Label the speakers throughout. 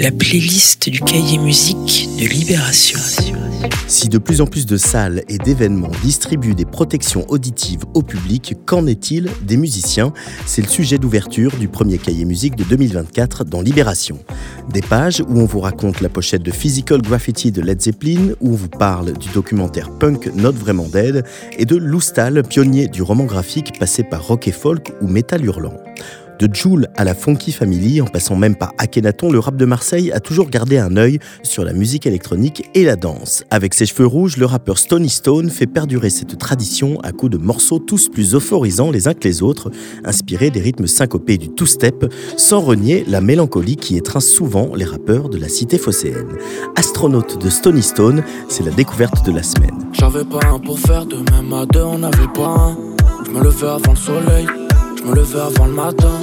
Speaker 1: la playlist du cahier musique de Libération.
Speaker 2: Si de plus en plus de salles et d'événements distribuent des protections auditives au public, qu'en est-il des musiciens? C'est le sujet d'ouverture du premier cahier musique de 2024 dans Libération. Des pages où on vous raconte la pochette de Physical Graffiti de Led Zeppelin, où on vous parle du documentaire punk Not Vraiment Dead et de Lou pionnier du roman graphique passé par rock et folk ou metal hurlant. De Joule à la Funky Family, en passant même par Akhenaton, le rap de Marseille a toujours gardé un œil sur la musique électronique et la danse. Avec ses cheveux rouges, le rappeur Stony Stone fait perdurer cette tradition à coups de morceaux tous plus euphorisants les uns que les autres, inspirés des rythmes syncopés du two-step, sans renier la mélancolie qui étreint souvent les rappeurs de la cité phocéenne. Astronaute de Stony Stone, c'est la découverte de la semaine.
Speaker 3: Je me levais avant le matin.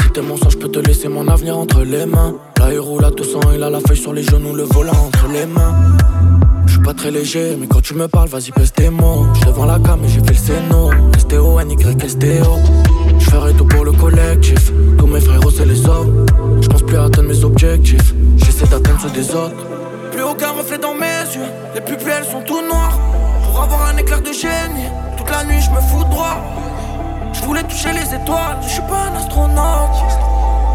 Speaker 3: Si t'es mon sang, je peux te laisser mon avenir entre les mains. Là, il roule à 200, il a la feuille sur les genoux, le volant entre les mains. Je suis pas très léger, mais quand tu me parles, vas-y, pèse tes mots. Je devant la cam et j'ai fait le séno. STO, NY, STO. Je ferai tout pour le collectif. Tous mes frérots, c'est les hommes. Je pense plus à atteindre mes objectifs. J'essaie d'atteindre ceux des autres. Plus aucun reflet dans mes yeux. Les pupilles, elles sont tout noires. Pour avoir un éclair de génie, toute la nuit, je me fous droit. Je voulais toucher les étoiles, je suis pas un astronaute.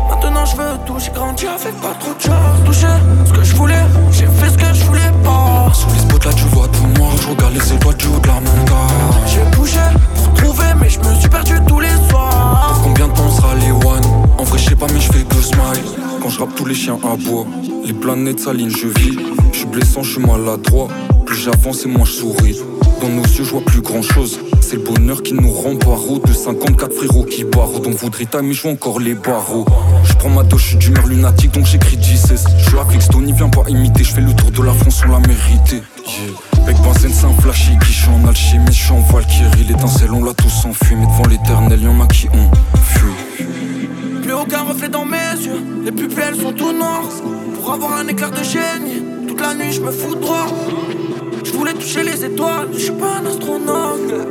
Speaker 3: Maintenant je veux tout, j'ai grandi avec pas trop de choses. Toucher ce que je voulais, j'ai fait ce que je voulais pas.
Speaker 4: Sous les spots là tu vois tout noir, je regarde les étoiles du haut de la montagne.
Speaker 3: J'ai bougé pour trouver, mais je me suis perdu tous les soirs.
Speaker 4: Pour combien de temps sera les one? En vrai je sais pas mais je fais deux smiles. Je rappe tous les chiens à bois, les planètes s'alignent, je vis. Je suis blessant, je suis maladroit. Plus j'avance et moins je souris. Dans nos yeux, je vois plus grand chose. C'est le bonheur qui nous rend barreaux. De 54 frérots qui barrent. Donc voudrait mais je encore les barreaux. Je prends ma dose, je suis d'humeur lunatique, donc j'écris Jesus. Je suis avec Stony, viens pas imiter. Je fais le tour de la France, on l'a mérité. Yeah. Avec benzène, c'est un flashy qui je en alchimie, je suis en Valkyrie. L'étincelle, on l'a tous enfui. Mais devant l'éternel, y'en a qui ont fui.
Speaker 3: Plus aucun reflet dans mes yeux. Les pupilles, elles sont tout noires. Pour avoir un éclair de génie, toute la nuit, je me fous droit. Je voulais toucher les étoiles, je suis pas un astronaute.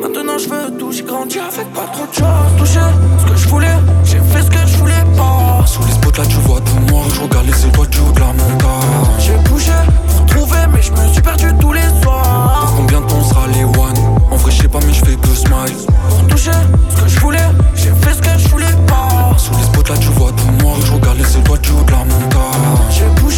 Speaker 3: Maintenant je veux tout, j'ai grandi avec pas trop de choses. Toucher ce que je voulais, j'ai fait ce que je voulais pas.
Speaker 4: Sous les spots là tu vois tout noir, je regarde les étoiles du haut de la montagne.
Speaker 3: J'ai bougé mais je me suis perdu tous les soirs.
Speaker 4: Combien de temps sera les one? En vrai je sais pas mais je fais deux smiles.
Speaker 3: Pour toucher ce que je voulais, j'ai fait ce que je voulais pas.
Speaker 4: Sous les spots là tu vois tout noir, je regarde les étoiles du haut de la montagne.
Speaker 3: J'ai bougé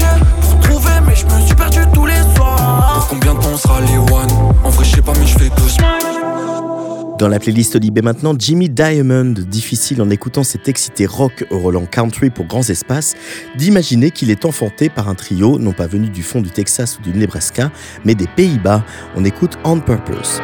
Speaker 2: Dans la playlist Libé maintenant, Jimmy Diamond, difficile en écoutant cet excité rock au Roland Country pour grands espaces, d'imaginer qu'il est enfanté par un trio, non pas venu du fond du Texas ou du Nebraska, mais des Pays-Bas. On écoute On Purpose.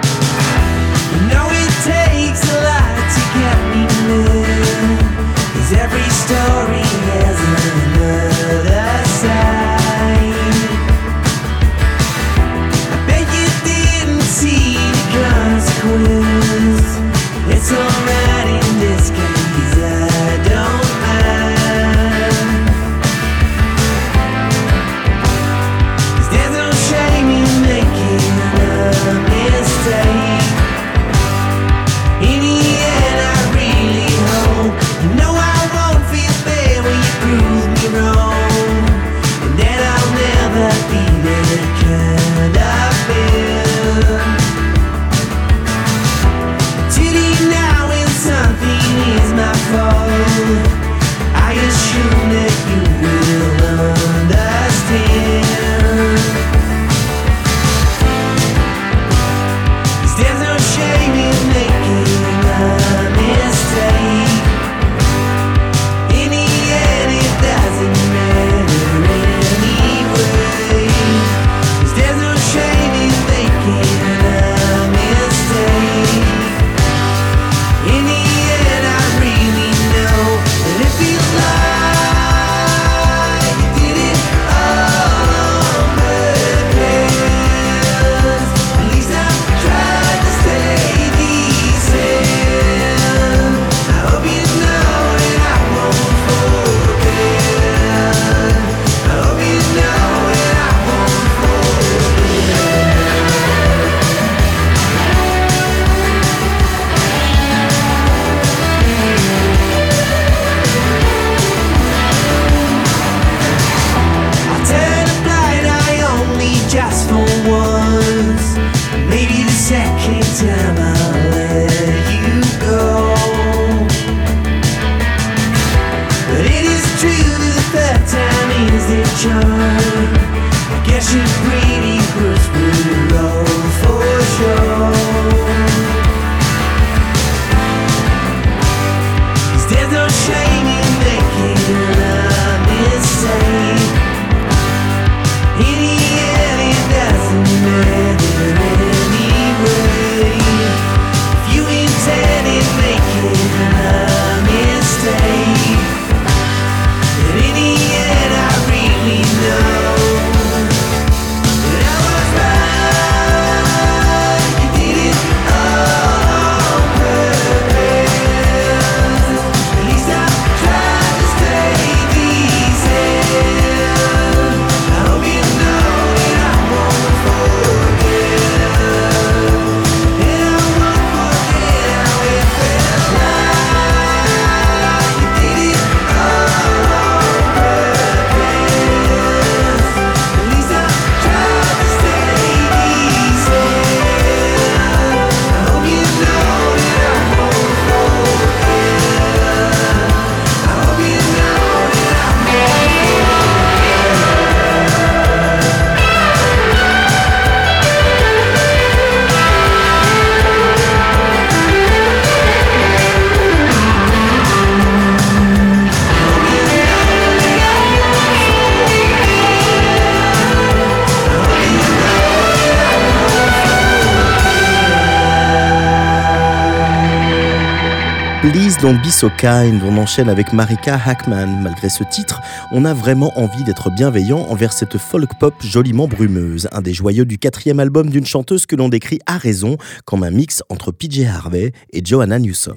Speaker 2: On enchaîne avec Marika Hackman. Malgré ce titre, on a vraiment envie d'être bienveillant envers cette folk pop joliment brumeuse, un des joyeux du quatrième album d'une chanteuse que l'on décrit à raison comme un mix entre PJ Harvey et Joanna Newsom.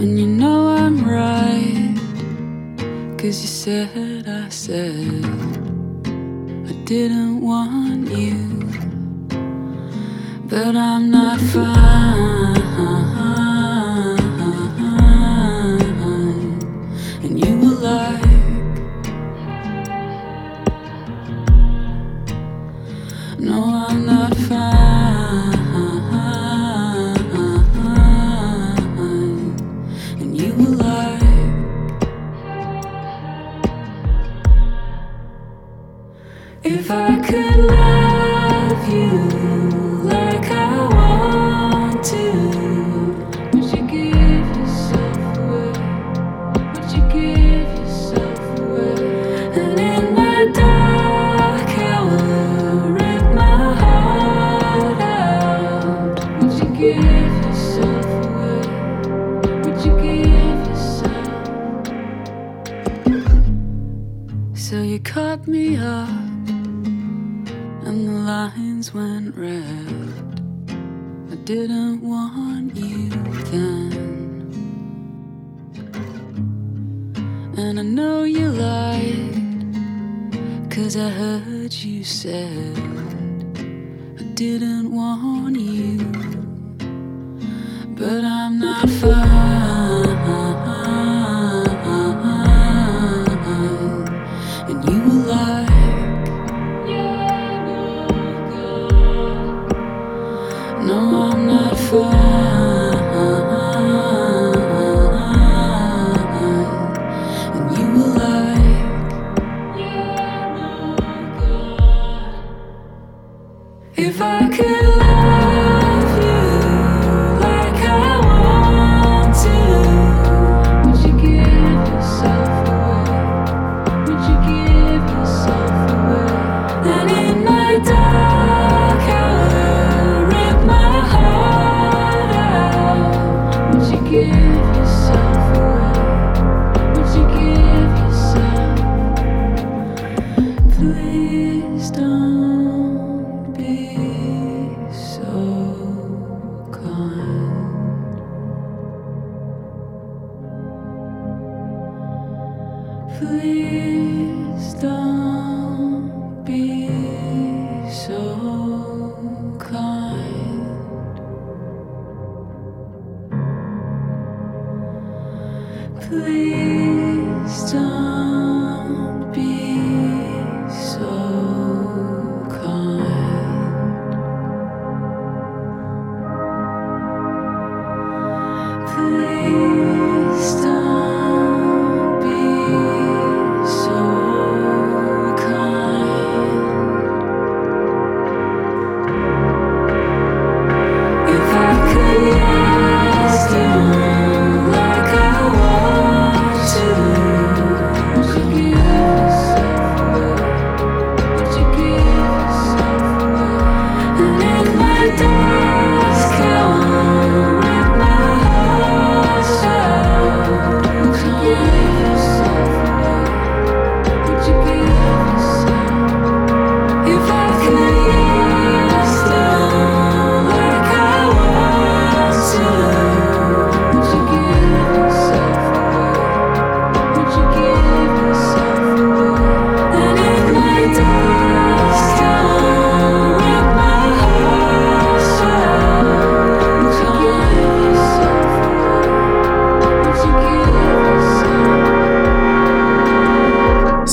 Speaker 5: And you know I'm right. Cause you said I said I didn't want you. But I'm not fine. So you cut me off lines went red. I didn't want you then. And I know you lied, cause I heard you said I didn't want you. But I'm far wisdom.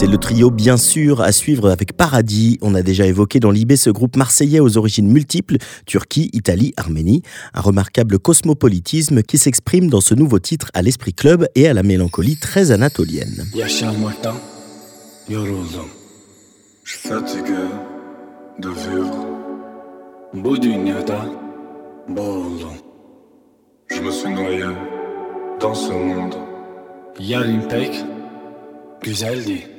Speaker 2: C'est le trio bien sûr à suivre avec Paradis. On a déjà évoqué dans l'IB ce groupe marseillais aux origines multiples, Turquie, Italie, Arménie. Un remarquable cosmopolitisme qui s'exprime dans ce nouveau titre à l'esprit club et à la mélancolie très anatolienne.
Speaker 6: Je suis fatigué de vivre. Bu dünyada boğuldum. Je me suis noyé dans ce monde. Yarın pek güzeldi.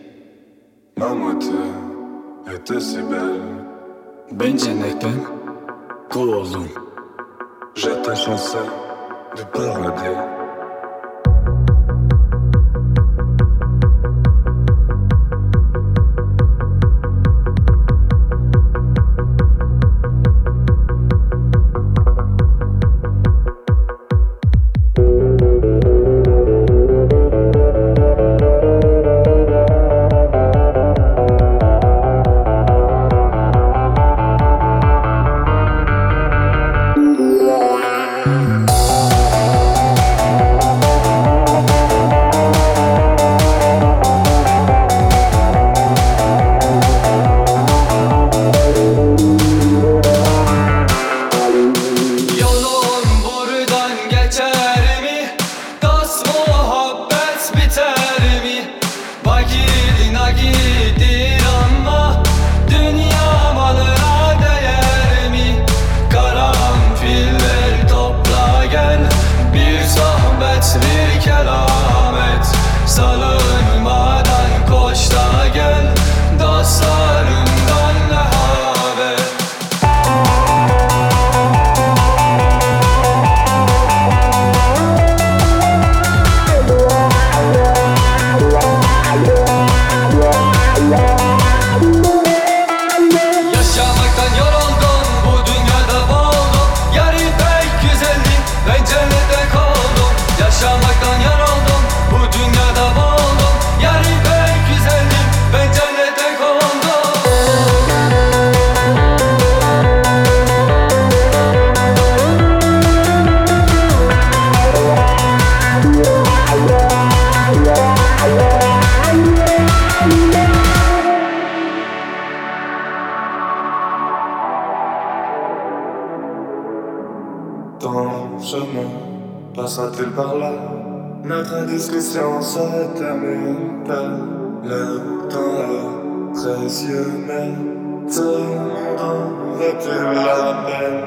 Speaker 6: Ma moitié était si belle. Ben cennetten kovuldum. J'étais chanceux du paradis. Passera-t-il par là Notre discussion se termine-t-elle Le temps est précieux mais le monde en veut-il la peine.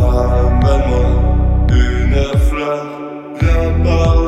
Speaker 6: Amène-moi une fleur Viens parler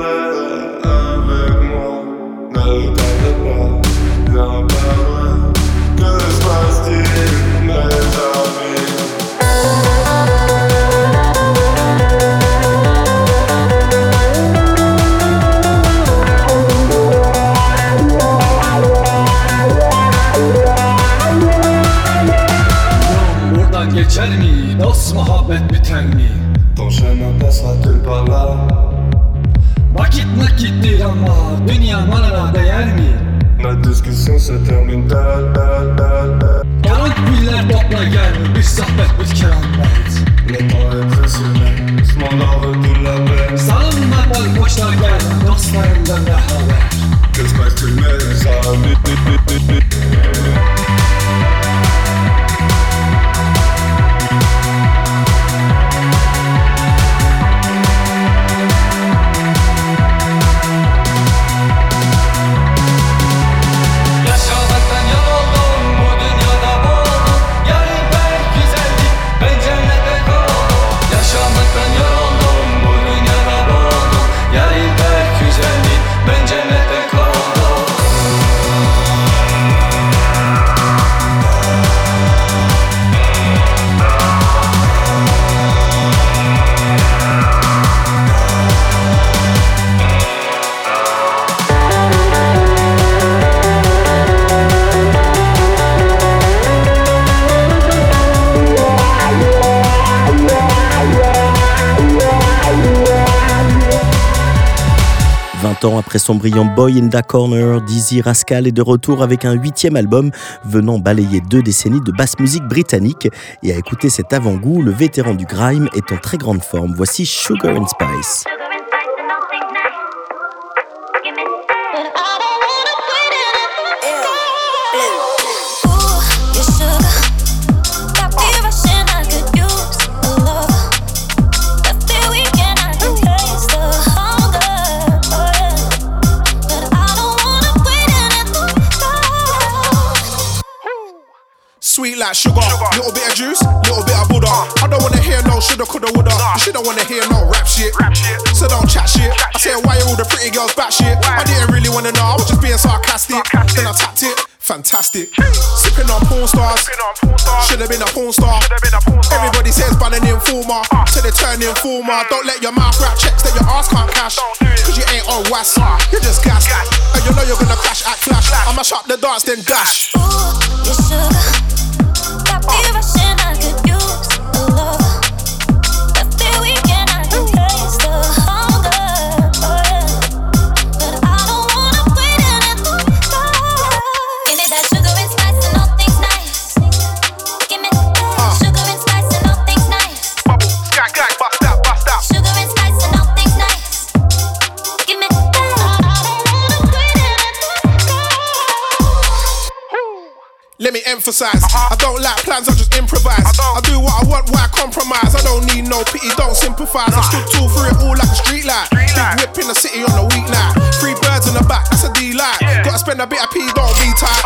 Speaker 2: 20 ans après son brillant Boy in the Corner, Dizzy Rascal est de retour avec un huitième album venant balayer deux décennies de basse musique britannique. Et à écouter cet avant-goût, le vétéran du grime est en très grande forme. Voici Sugar and Spice.
Speaker 7: Sweet like sugar. Little bit of juice, little bit of Buddha. I don't wanna hear no shoulda, coulda, woulda. You shouldn't wanna hear no rap shit. So don't chat shit. I say why are all the pretty girls back shit? I didn't really wanna know. I was just being sarcastic. Then I tapped it. Fantastic. Sipping on porn stars. Should have been a porn star. Everybody says ban an informer. So they turn informer. Don't let your mouth rap checks that your ass can't cash. Cause you ain't on was. Uh. You're just gas. And you know you're gonna crash at flash. I'ma up the dance, then dash.
Speaker 8: You sugar, got me rushing. It
Speaker 7: Let me I don't like plans, I just improvise. I do what I want, why compromise? I don't need no pity, don't sympathize. I stood tall through it all like a street light. Big whip in the city on a weeknight. Three birds in the back, that's a D light. Gotta spend a bit of P, don't be tight.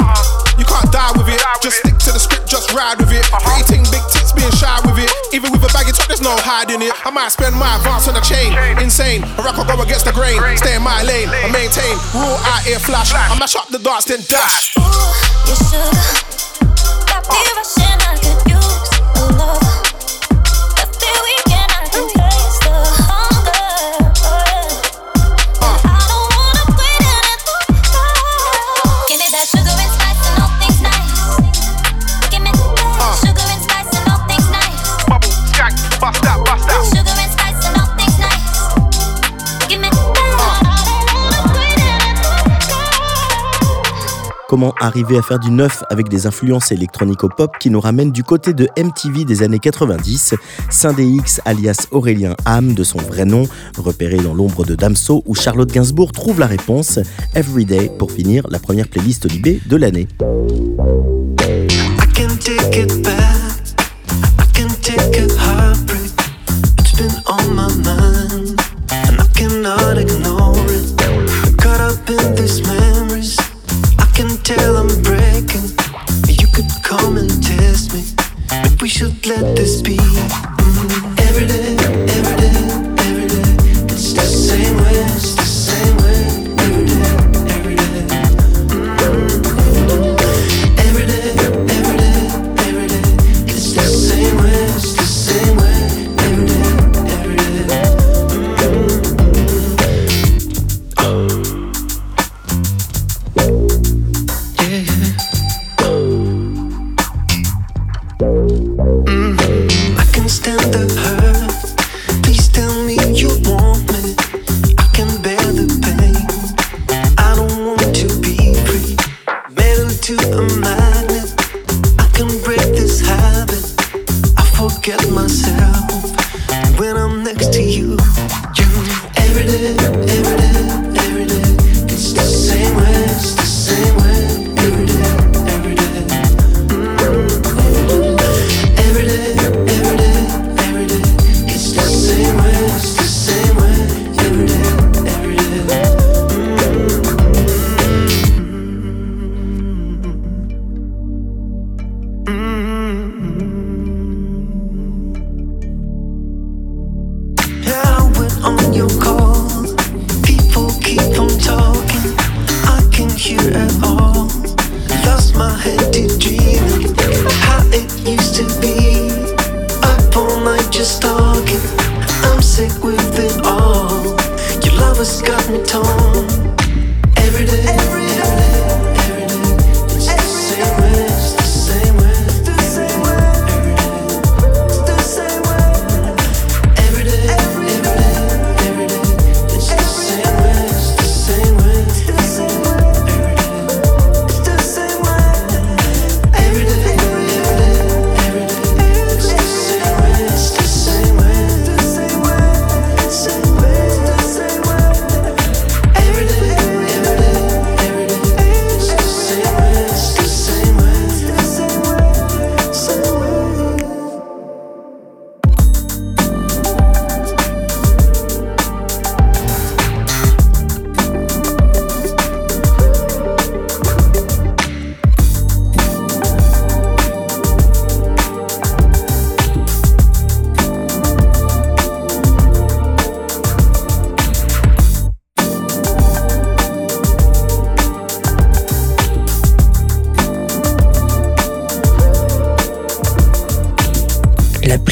Speaker 7: You can't die with it, just stick to the script, just ride with it. Pretty ting, big tits, being shy with it. Even with a baggy top, there's no hiding it. I might spend my advance on a chain, insane. A rock, I go against the grain, stay in my lane, I maintain. Rule out here flash, I mash up the darts, then dash.
Speaker 8: You sugar, got me
Speaker 2: Comment arriver à faire du neuf avec des influences électronico-pop qui nous ramènent du côté de MTV des années 90 X alias Aurélien Ham de son vrai nom, repéré dans l'ombre de Damso où Charlotte Gainsbourg trouve la réponse Everyday pour finir la première playlist Libé de l'année.
Speaker 9: Let this be.